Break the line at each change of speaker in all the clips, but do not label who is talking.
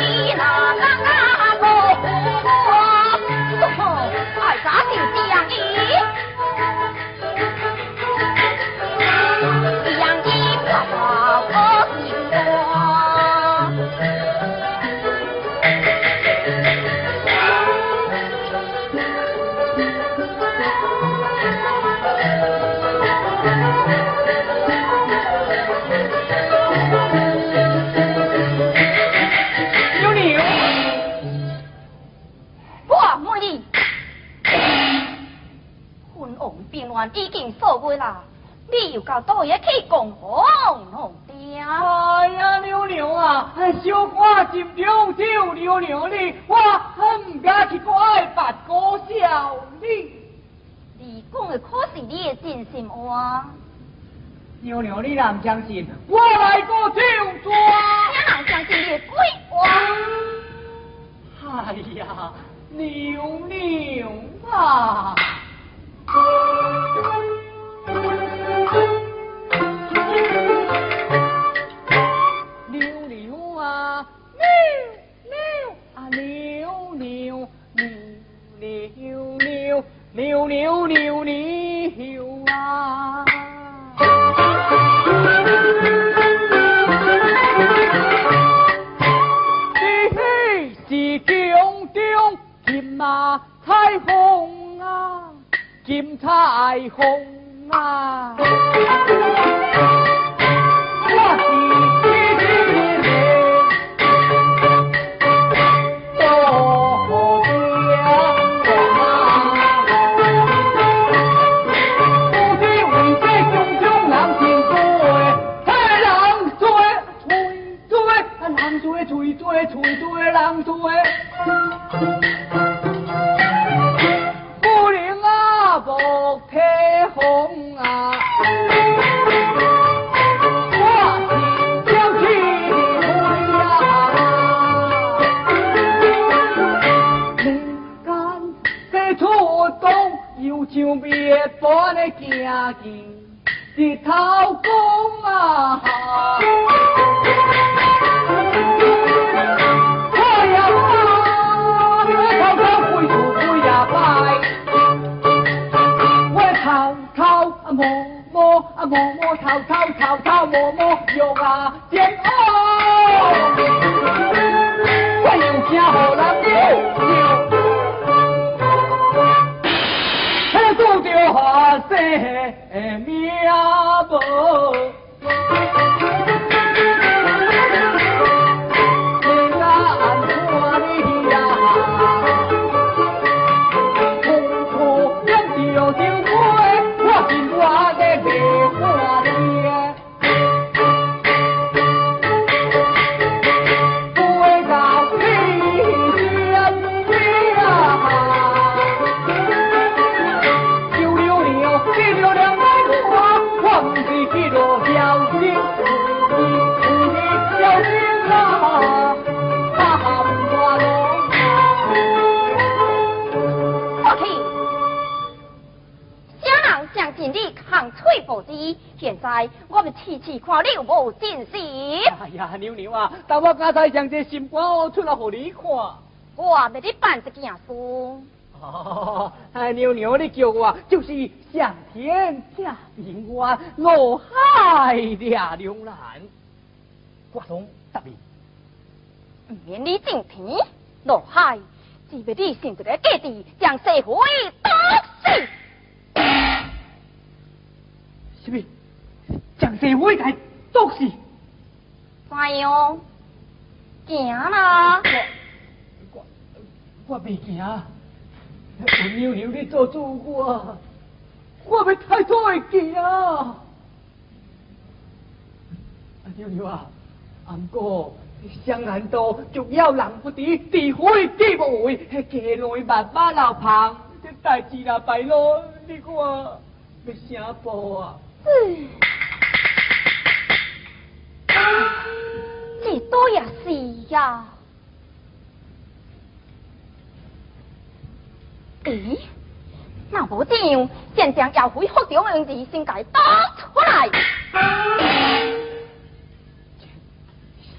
你那刚刚啦，你又到倒也去共红红爹。
哎呀，娘娘啊，小花心中就娘娘你，我很敢去怪八哥笑你。
你讲的可是你的真心话。
娘娘你若唔相信，我来个就抓。
你若相信你的鬼
话。哎呀，娘娘啊！扭扭扭扭啊！嘿嘿，是中中金马彩虹啊！金彩虹啊！
看你有无真心？
哎呀，娘娘啊，但我刚才将这心肝出来给你看。
我要你办一件事。
哦，哎，娘娘，你叫我就是上天下平安，落海俩两难。我同答应。
唔免你进天落海，只为你想一个假地，将社会打死。
什么？将社会给毒死？
怎样？行啦！
我我未惊，有娘娘你做主我，我要太多会惊。娘娘啊，阿哥，湘南岛就要人不敌，地灰地不回，街内万马老旁，这代志若败落，你看要啥步啊？
这多也是呀。哎，那部长先将要恢复州的人先给打出来。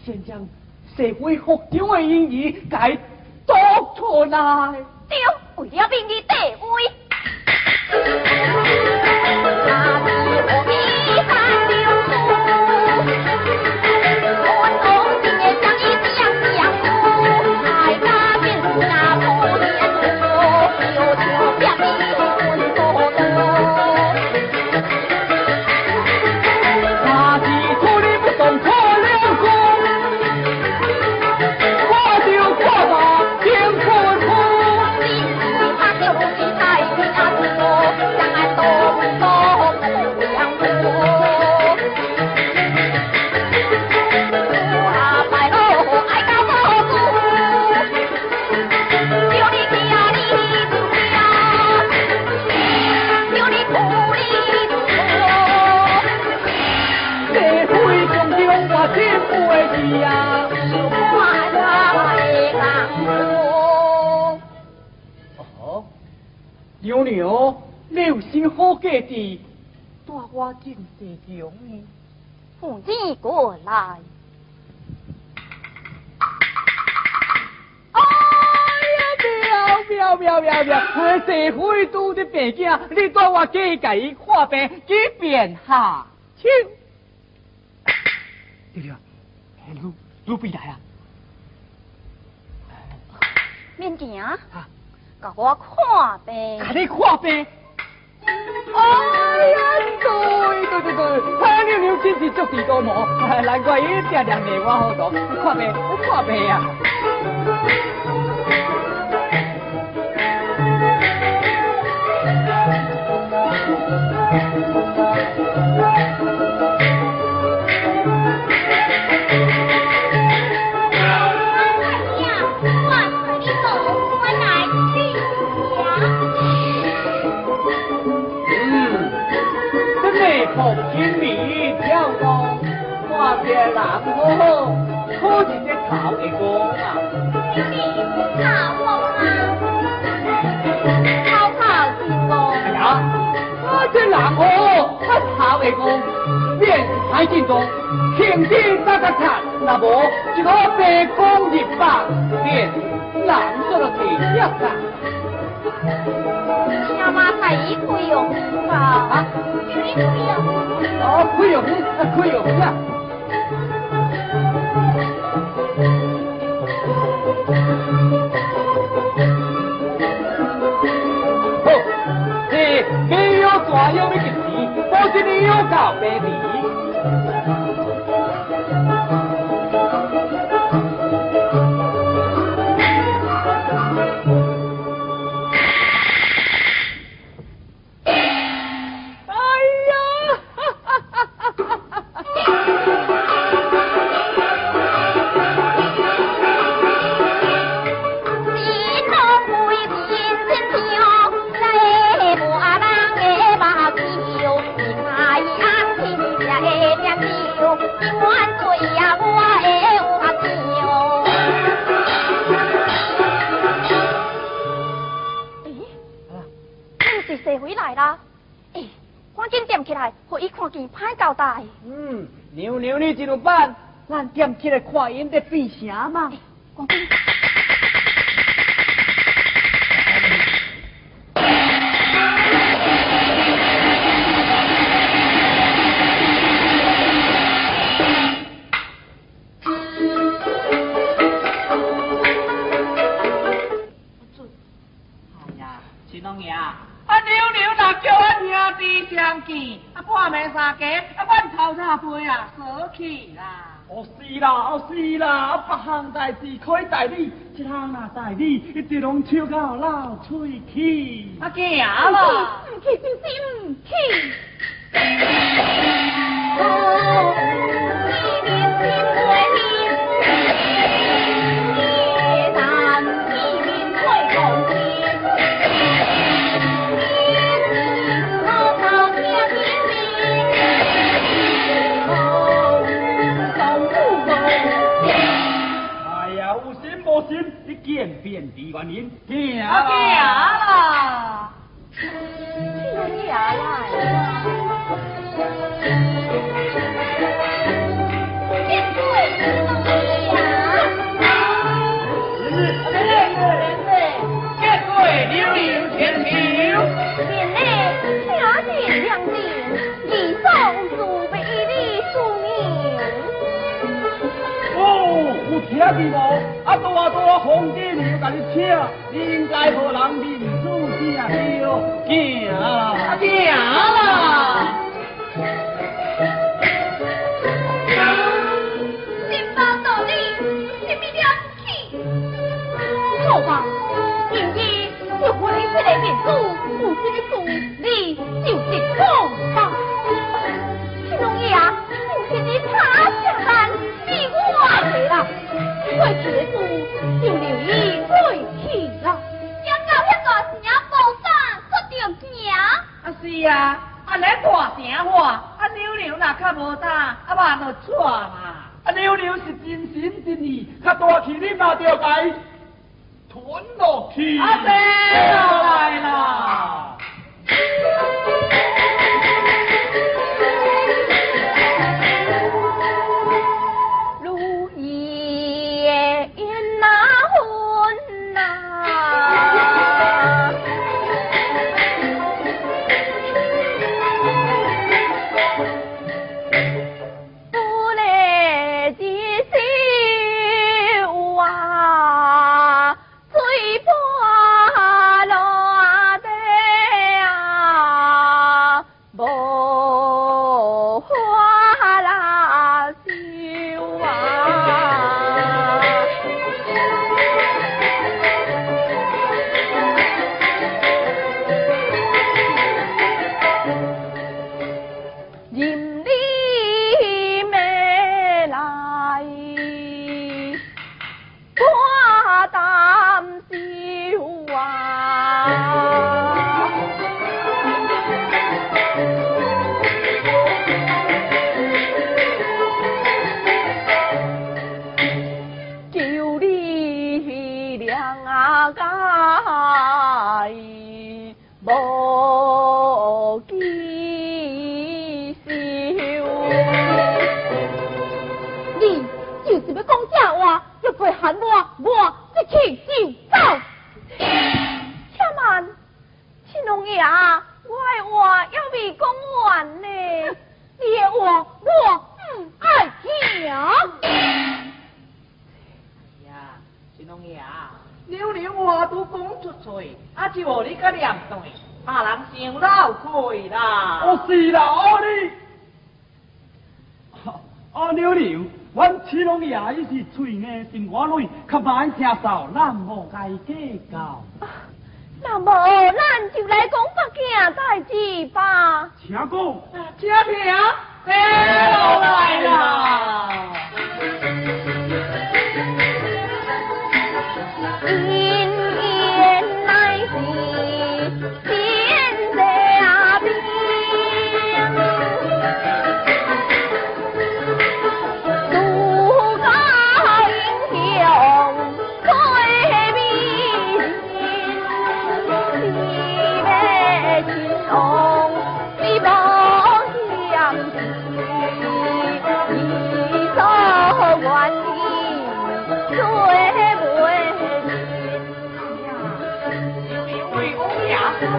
先将社会福州的英语给打出来。
丢，为了便宜地位。
我去给伊看病，去变下请。对了，卢卢贝来啊！
免惊啊！甲我看病，
甲你看病。哎呀，对对对对，他妞妞真是足地多毛，难怪伊常常骂我好多。看病，看病啊！个看，那么一个白光日白，面蓝色的天下啊！
小马太一开用吧？啊，可以用。
哦，可以用，开用嗯，娘娘你怎么办？咱点起来看因在变啥嘛？哦是啦，哦是啦，别项代志可以代理，一项那代理，一直拢笑到老喙齿。
啊，惊啦！唔去，就是唔去。
渐变的
还原，行啦，
行
啦，
啦。金贵不
啊！家良，宿命。哦，胡天。多多红金你又赶紧去啊应该和人的
子字一样
啊。丢红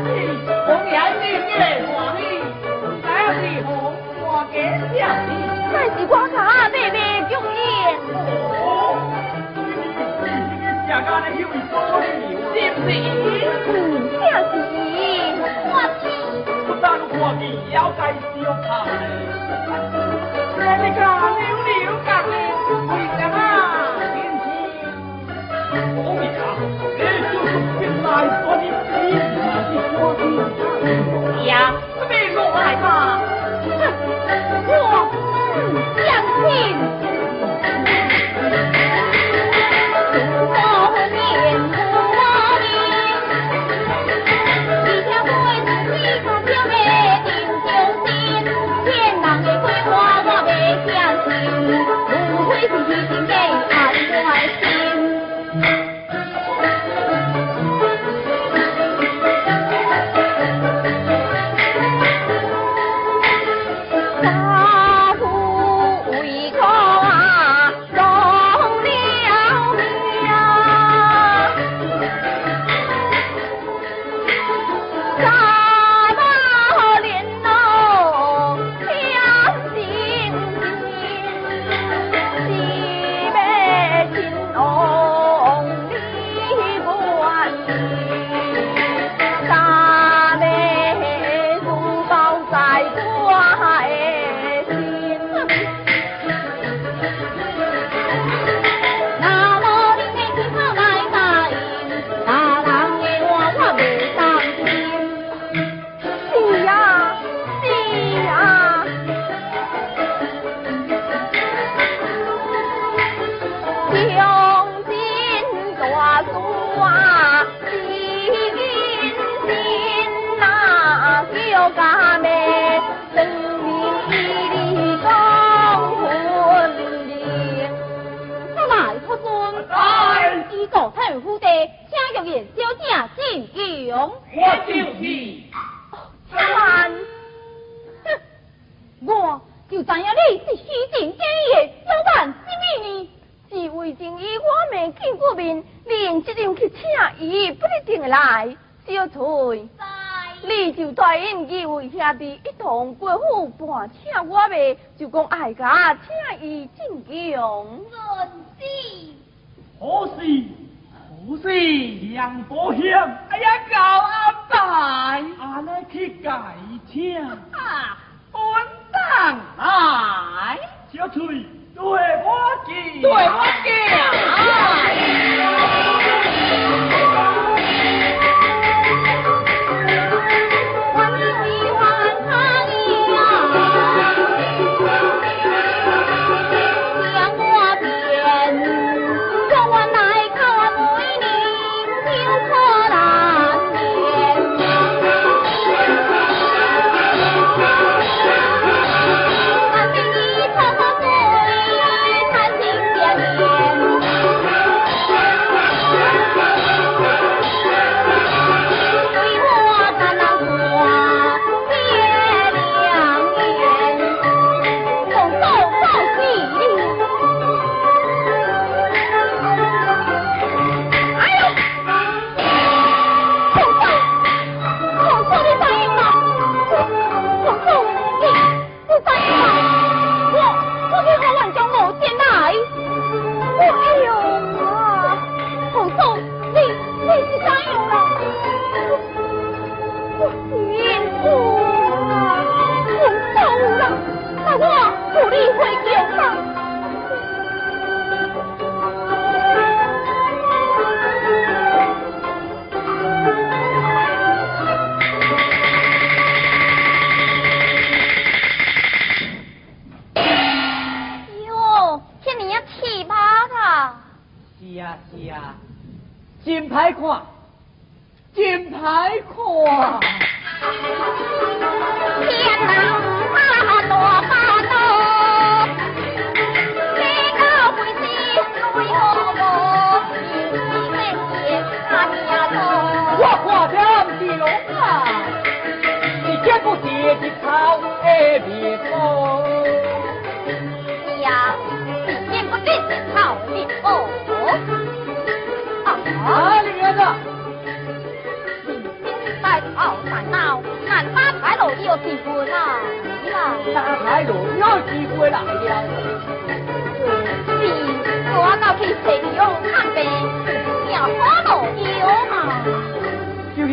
颜的夜，
黄衣，那是荷花结香蒂。
那
是瓜藤叶叶相依。哦，你你你，人家那要什么？接钱，不接钱，我接。不等花期，要改招牌。让你家扭扭脚
印，为
了啊面子。老爷，你叫出兵来。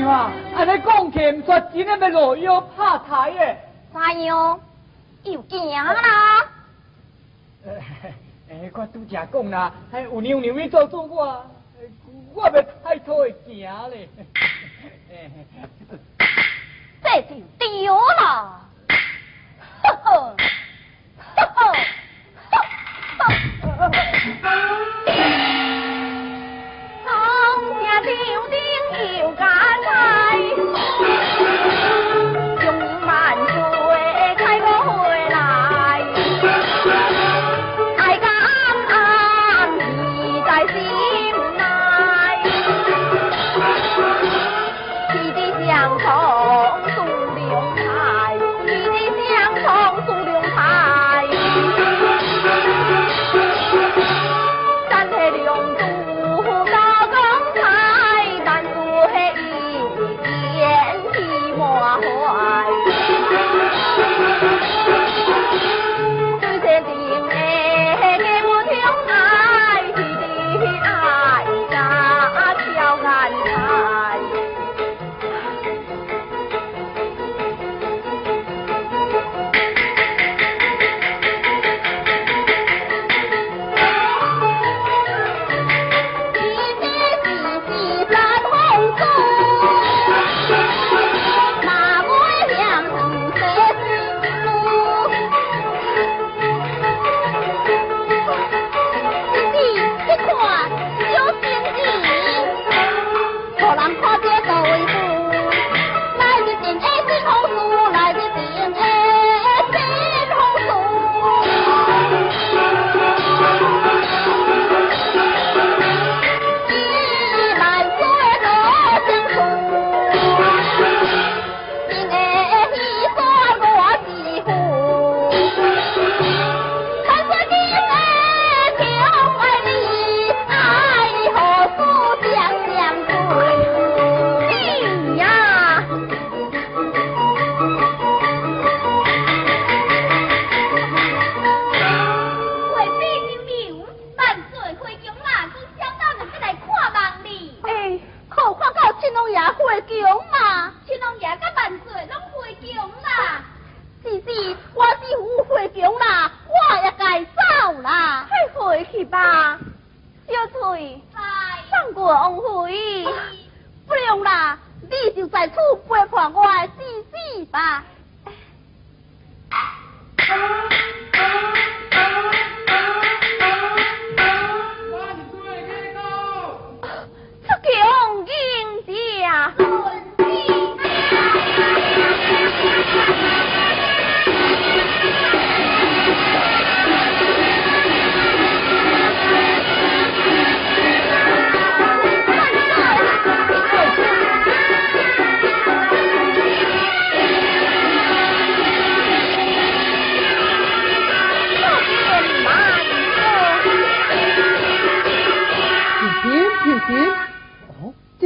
啊，安尼
讲
起，
唔说真诶要
落腰拍台诶。怎样？又惊啦？
诶、我拄则讲啦，还有娘娘咪做主我，我咪
太拖会惊咧。
这
就丢啦！呵呵，呵呵，呵。在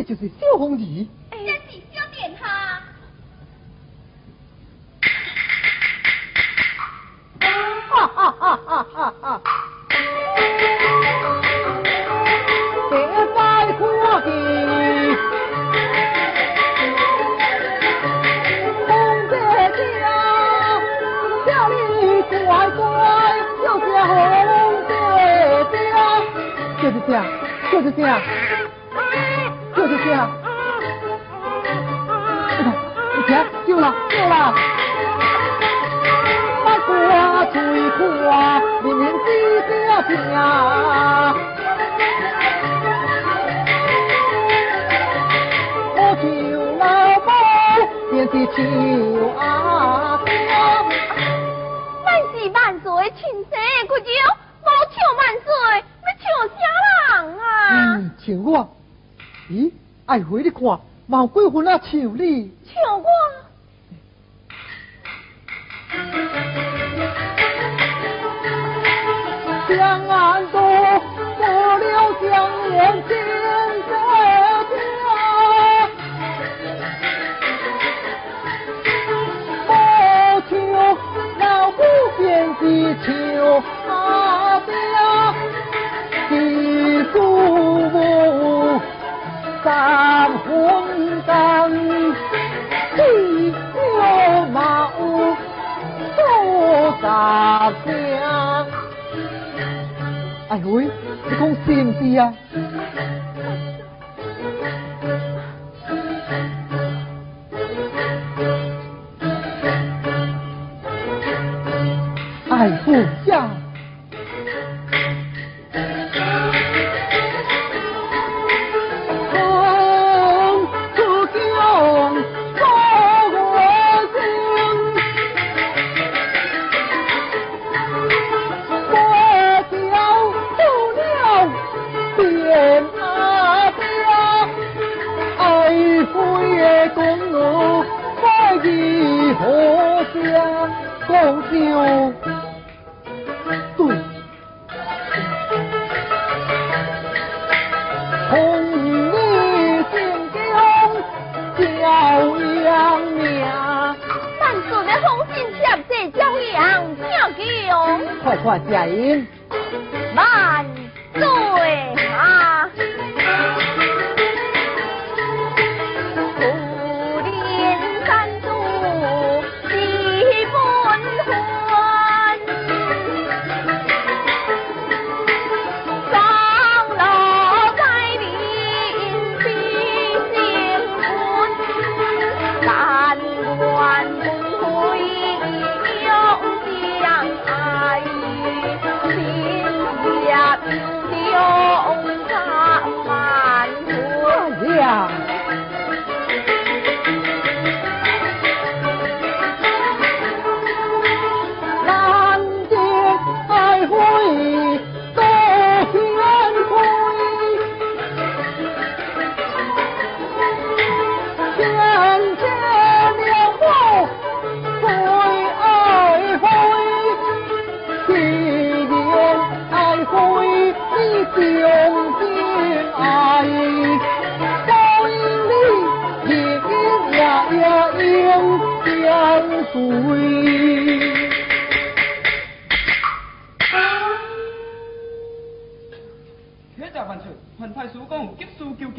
就是小公鸡求你大妹，你讲是唔是啊 phiền?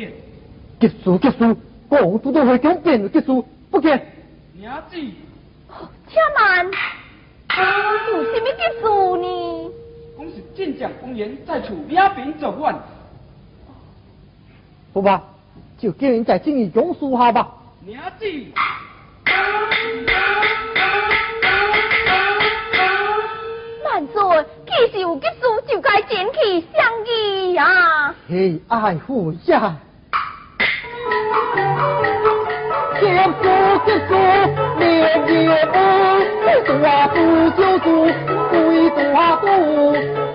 见。结
束，结束，
我都都会跟别人结束，不见。
娘子，
且慢，我做什么结事呢？
讲是晋江公园在此两边走完。
不吧，就叫人在晋江书下吧。
名字。
犯罪，其实有急事就该捡起相依啊！
嘿，爱护呀！结束结束，年年不大不就住，归大都，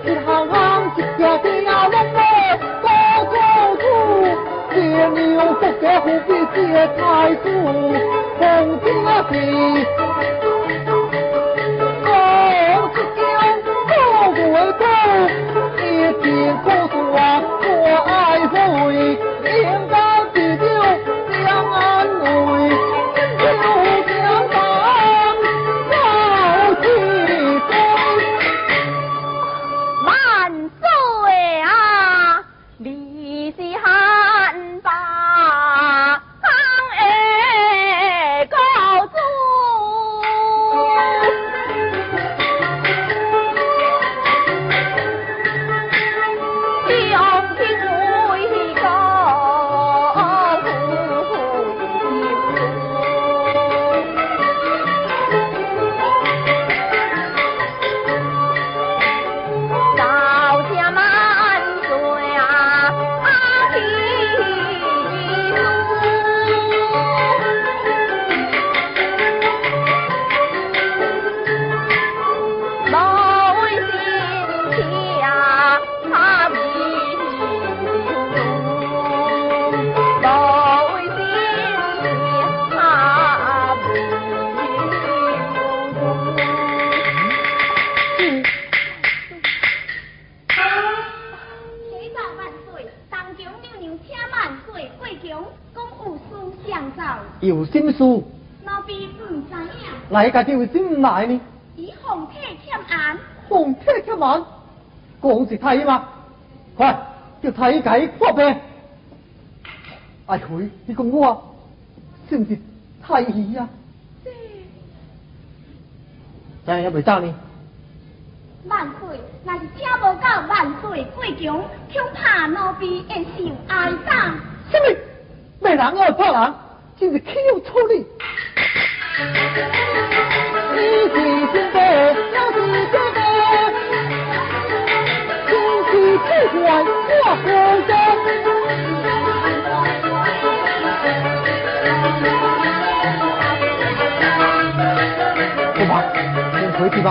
一行行一条条龙马高高处，接牛不给虎皮接太子，红军啊是。高是江，高为高，一天苦楚啊，我爱回，
影，
来家己为什么来呢？
以皇体欠安，
皇体欠晚，讲是太医吗？快叫太医解破病。哎回，你讲我是不是太医呀？真也未走呢？
万岁，若是请无到万岁贵强，恐怕奴婢会受挨打。
什么？骂人爱怕人，真是岂有此理！你是真的，我是假的，天气之外我不知。好吧，我回去吧。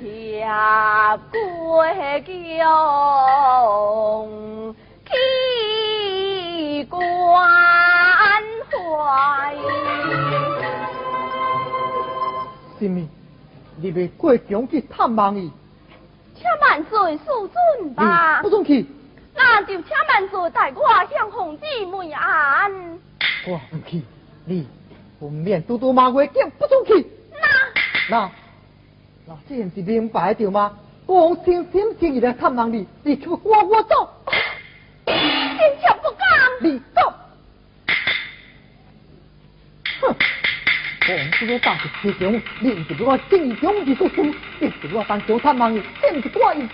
下过江，去关怀。什么？你要过江去探望伊？
请万岁恕准吧。
不准去。
那就请万岁带我向红帝问安。
我不去，你不免多多麻烦，更不准去。
那。
那那这样是明白着吗？王心心情意来探望你，你却我我走。
坚决不敢。
你走。哼！王叔叔大是其中，你唔是我正中之所属，你是我当小探望你，这唔是我意思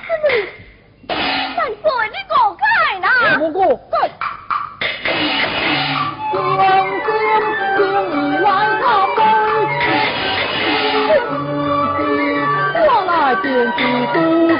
万岁，你过界啦！
我过界。王心心来探望，我来见知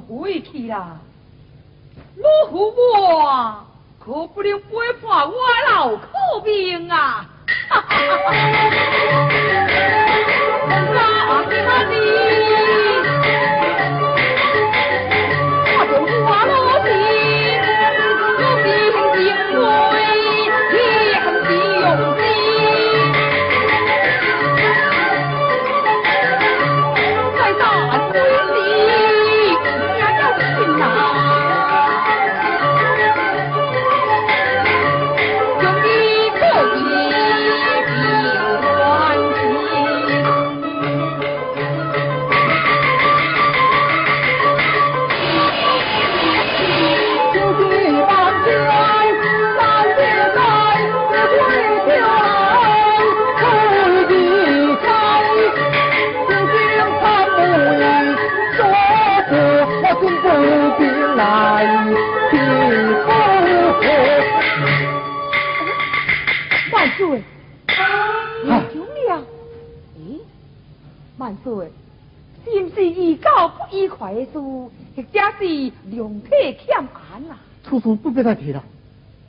都，三两主心嘅真可贵，正家不共下马。再提了，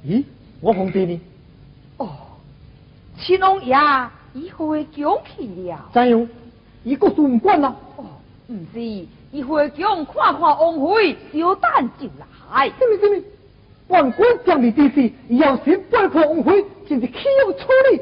咦，我皇帝呢？
哦，青龙爷以后会讲去了。
怎样？一个都唔管啦？
哦，唔是，以后讲看看王妃，小蛋就来。
什么什么？万官将你弟弟要先拜破王妃，真是岂有此理！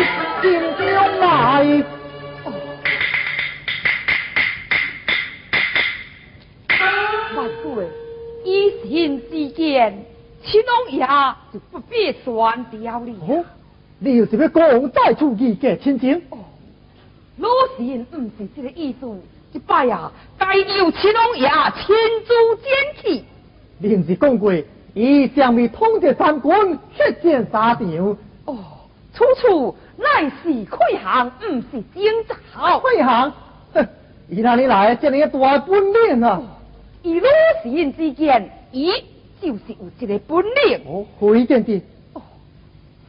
青龙爷就不必算掉了。
哦，你又是要讲再出意嘅亲情？
老臣不是这个意思，一摆啊，该由青龙爷亲自捡起。
另是讲过，以将为统治三军，血战沙场。
哦，处处乃是溃行，不是征兆。
会行，哼，伊哪里来这样一大本领啊？
以老臣之见，伊就是有这个本领。
哦，会见的。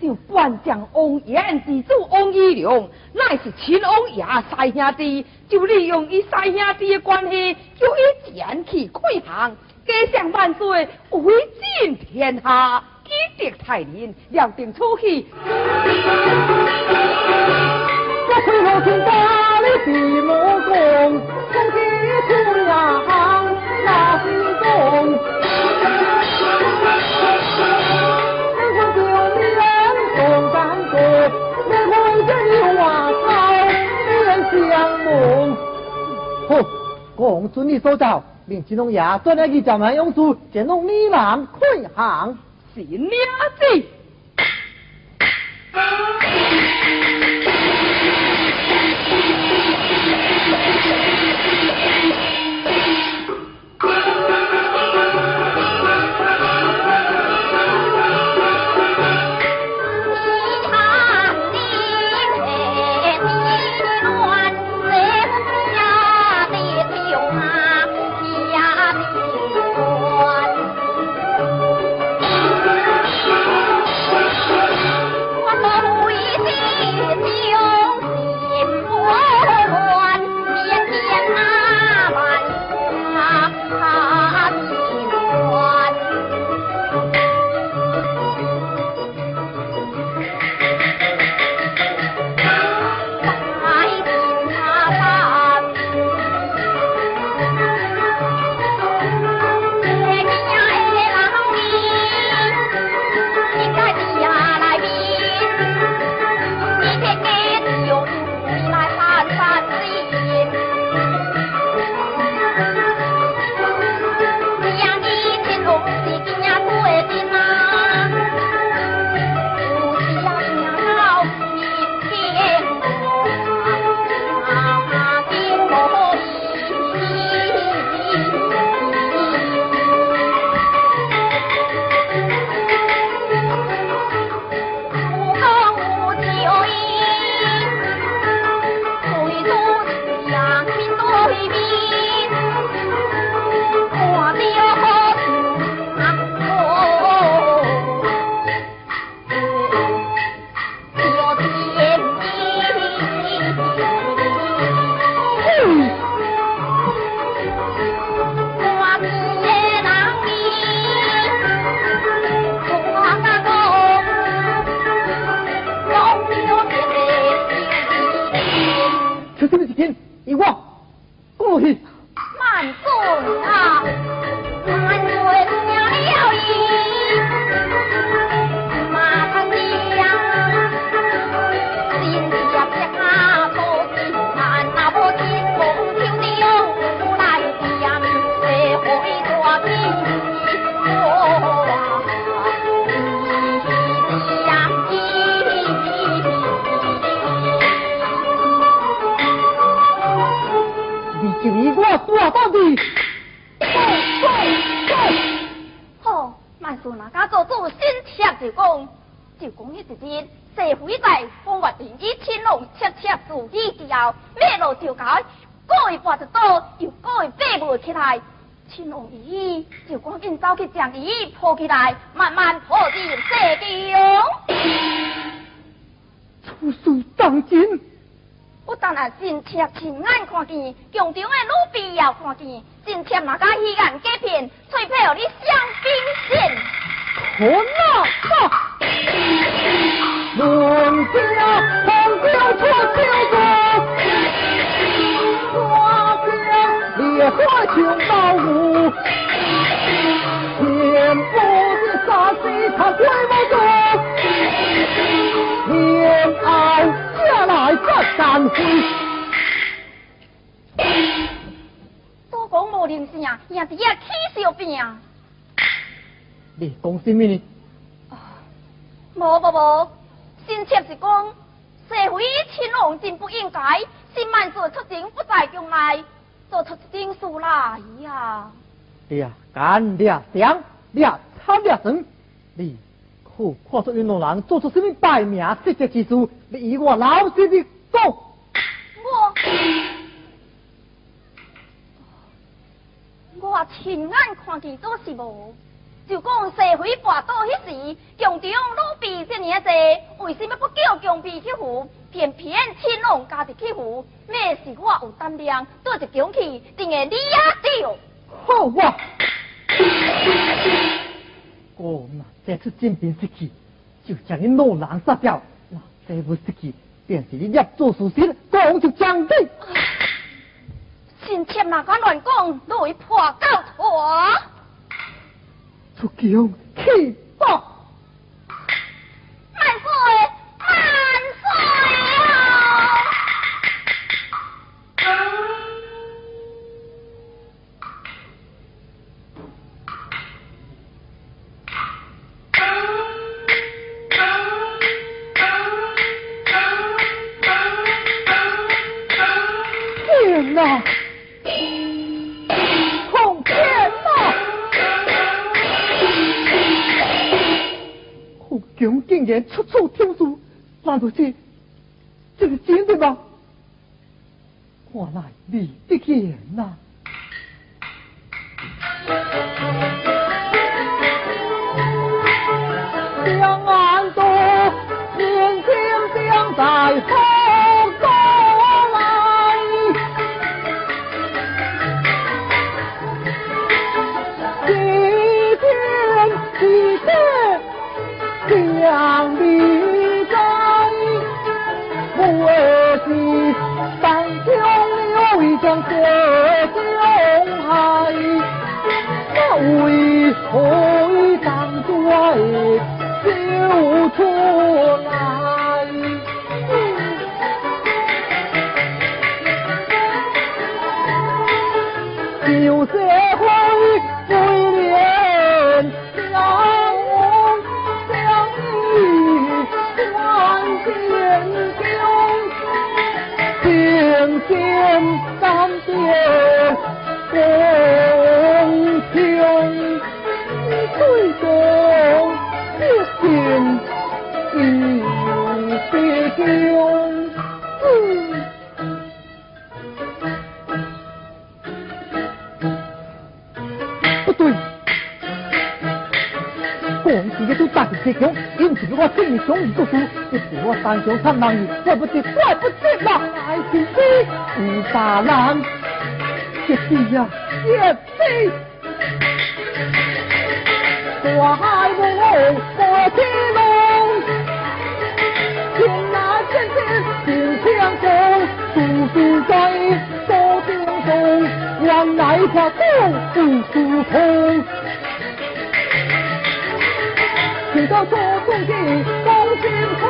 就半将王延之子王一良，乃是秦王爷三兄弟，就利用伊三兄弟的关系，叫伊前去溃行，加上万岁威震天下，举得太人，料定出去。
那是公。你会这里话操，面相梦。好，公孙你所到，令金龙爷转来去江南勇士，见弄你南溃行。
是娘子。
伊抱
都讲无灵性，也是也起小病。
你讲什么呢？
无无无，新妾是讲，社会亲王真不应该，新万岁出征不在将来，做出一件事来呀。
俩干俩香俩参俩神，你可看出云龙人做出什么败名失节之事？你以我老实的说。
我我亲眼看见做是无。就讲社会跋倒迄时，强中老婢这么多，为什么不叫宫婢去扶？偏偏青龙家己去扶，咩是我有胆量，做一宫去，定会你也着。
好哇！我那这次进兵失去，就将你老狼杀掉；那这不失去，便是你捏做事时，讲就将的。
今天哪敢乱讲，都会破到错。
出宫去吧！
万岁，
天哪！空天哪！后宫竟然处处听书，难道这这是真的吗？看来你的眼呐！两岸多，年轻将在留一将血中害，那为何当作救出来？己都大是这强，因此我正强而读书，一是我单强参人意，怪不得怪不得啦，爱情飞五大郎，叶子呀叶子，大海无无天龙，天哪天天天天空，处处在多顶风，往来条路不疏通。听到错中的公心快，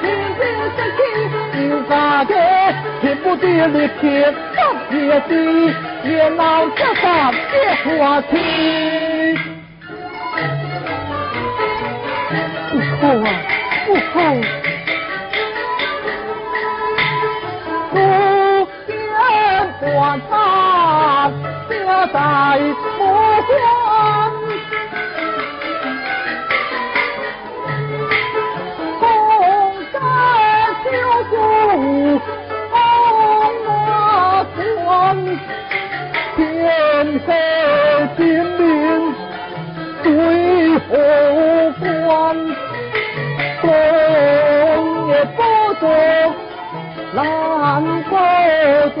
天天生气又发觉，天不地力气不铁地，也闹这大别话题。不好啊，不好！在不关。红山秋树红马关，天黑金陵对后关，风也不走。难不断。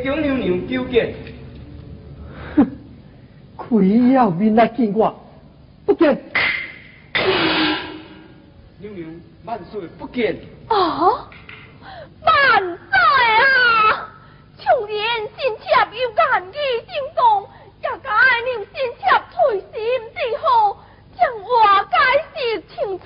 岁，
西宫娘娘九见。
哼，亏要面来见我，不见。
娘娘万岁不见。
啊！万岁啊！穷人心切有干义行动，也该让心切退心之后，将我解释清楚。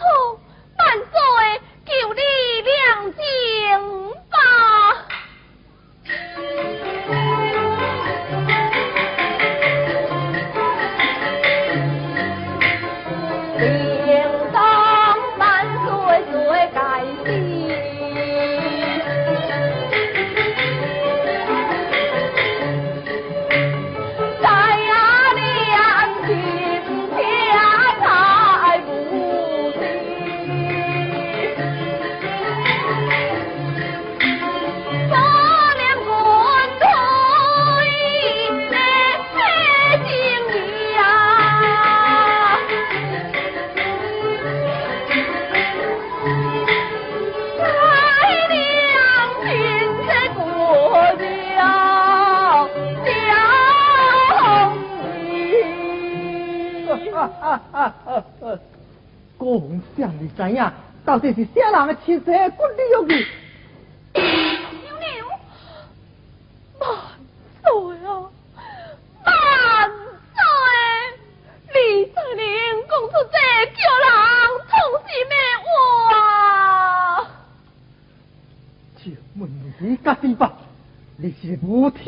想你知影，到底是啥人的亲戚骨力去？
娘娘，万岁啊！万岁！李才能讲出这叫人痛心的话。
就问你家己吧，你是无铁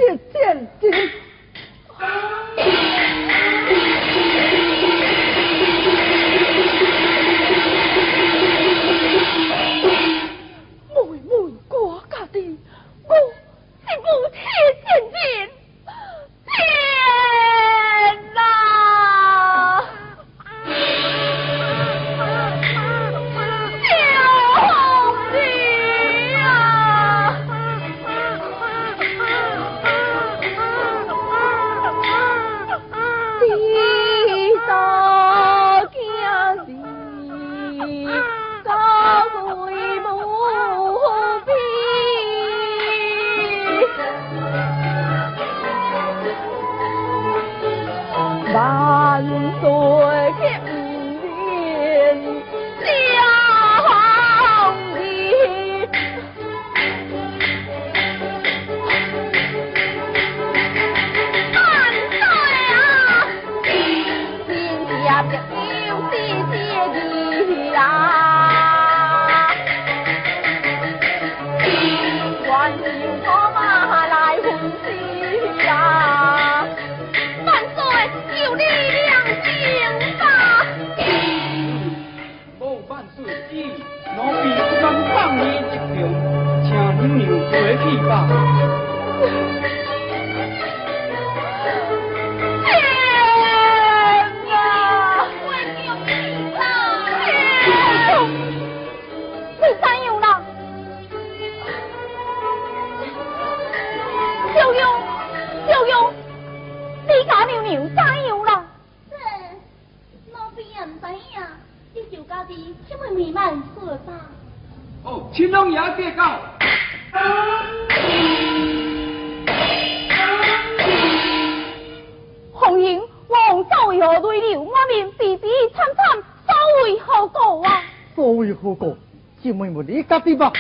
吧。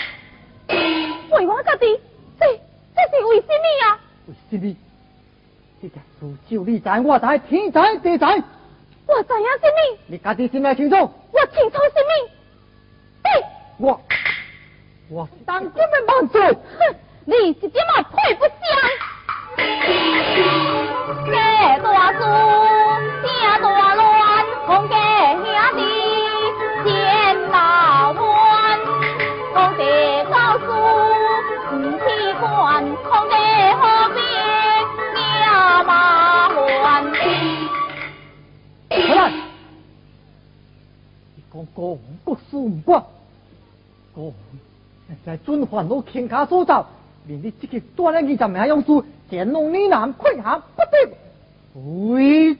为我家己，这这是为什么啊？
为什么？这件事就你知，我知，天在地在。
我知影什么？
你家己心里清楚。
我清楚什么？
我我当今的万岁，
哼，你一点
国国事唔管。哦，在准犯我天卡所造，连你这个断了二十名勇士，乾隆你南溃降不得，为